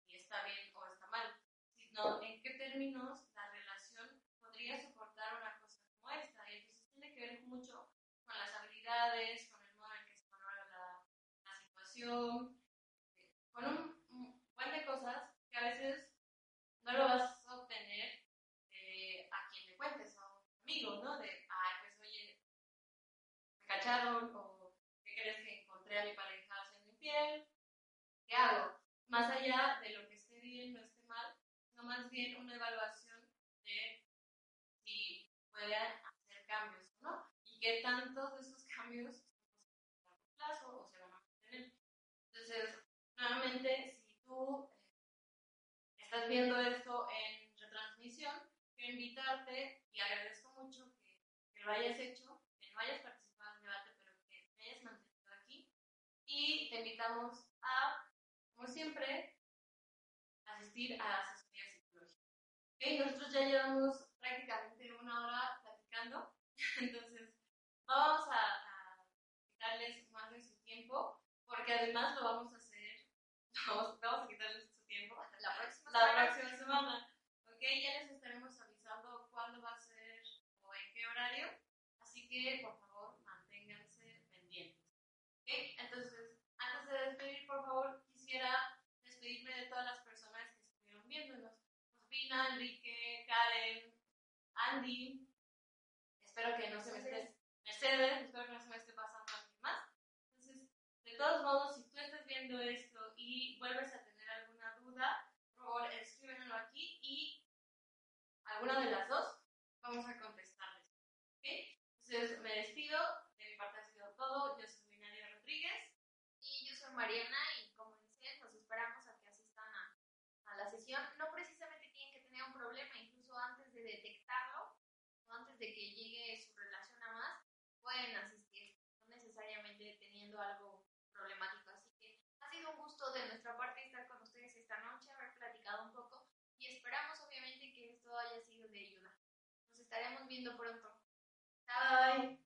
Speaker 1: si está bien o está mal, sino en qué términos la relación podría soportar una cosa como esta. Y entonces tiene que ver mucho con las habilidades, con el modo en que se maneja la, la situación, con un, un buen de cosas que a veces no lo vas a obtener eh, a quien le cuentes, a un amigo, ¿no? De, ay, pues oye, me cacharon, o ¿qué crees que encontré a mi pareja siendo infiel? ¿Qué hago? Más allá de lo que esté bien o esté mal, no más bien una evaluación de si puede hacer cambios o no, y qué tantos de esos cambios a plazo o se van a mantener. Entonces, nuevamente, si tú estás viendo esto en retransmisión, quiero invitarte y agradezco mucho que, que lo hayas hecho, que no hayas participado en el debate, pero que te hayas mantenido aquí. Y te invitamos a, como siempre, asistir a asesoría psicológica. ¿Ok? Nosotros ya llevamos prácticamente una hora platicando, entonces vamos a, a quitarles más de su tiempo, porque además lo vamos a hacer, vamos, vamos a quitarles
Speaker 2: La próxima
Speaker 1: la
Speaker 2: semana
Speaker 1: próxima semana. Ok, ya les estaremos avisando cuándo va a ser o en qué horario. Así que, por favor, manténganse pendientes. Ok, entonces, antes de despedir, por favor, quisiera despedirme de todas las personas que estuvieron viéndonos. Josefina, Enrique, Karen, Andy. Espero que no se me esté. Mercedes, espero que no se me esté pasando alguien más. Entonces, de todos modos, si tú estás viendo esto y vuelves a tener alguna duda, favor, escríbenlo aquí y alguna de las dos vamos a contestarles. ¿Ok? Entonces, me despido. De mi parte ha sido todo. Yo soy Nadia Rodríguez.
Speaker 2: Y yo soy Mariana y como dicen, los esperamos a que asistan a, a la sesión. No precisamente tienen que tener un problema, incluso antes de detectarlo o antes de que llegue su relación a más, pueden asistir, no necesariamente teniendo algo problemático. Así que ha sido un gusto de nuestra parte estar con ustedes esta noche, haber platicado un poco y esperamos haya sido de ayuda. Nos estaremos viendo pronto.
Speaker 1: Bye.